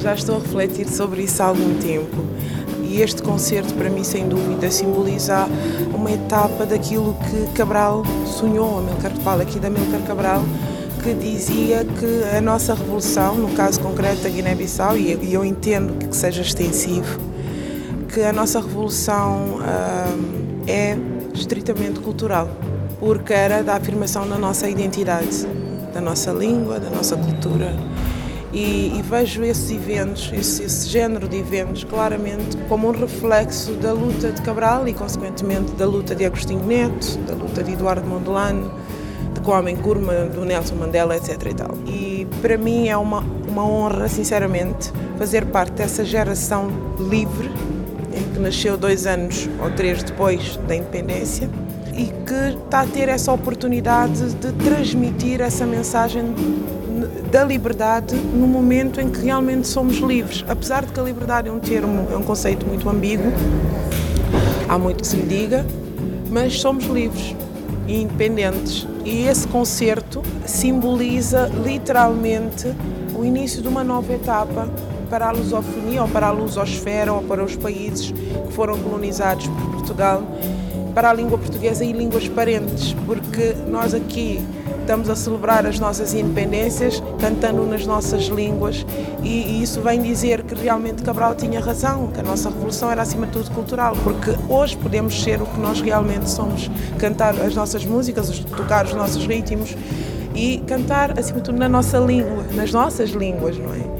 já estou a refletir sobre isso há algum tempo. E este concerto, para mim, sem dúvida, simboliza uma etapa daquilo que Cabral sonhou, Amilcar Cabral, aqui da Amilcar Cabral, que dizia que a nossa revolução, no caso concreto da Guiné-Bissau, e eu entendo que seja extensivo, que a nossa revolução uh, é estritamente cultural, porque era da afirmação da nossa identidade, da nossa língua, da nossa cultura. E, e vejo esses eventos, esse, esse, género de eventos, claramente como um reflexo da luta de Cabral e, consequentemente, da luta de Agostinho Neto, da luta de Eduardo Mondlane, de Kwame Nkrumah, do Nelson Mandela, etc. E, tal. e para mim é uma, uma honra, sinceramente, fazer parte dessa geração livre, que nasceu dois anos ou três depois da independência e que está a ter essa oportunidade de transmitir essa mensagem da liberdade no momento em que realmente somos livres. Apesar de que a liberdade é um termo, é um conceito muito ambíguo, há muito que se lhe diga, mas somos livres e independentes. E esse concerto simboliza literalmente o início de uma nova etapa para a lusofonia ou para a lusosfera ou para os países que foram colonizados por Portugal, para a língua portuguesa e línguas parentes, porque nós aqui estamos a celebrar as nossas independências cantando nas nossas línguas. E, e, isso vem dizer que realmente Cabral tinha razão, que a nossa revolução era acima de tudo cultural, porque hoje podemos ser o que nós realmente somos, cantar as nossas músicas, tocar os nossos ritmos e cantar acima de tudo na nossa língua, nas nossas línguas, não é?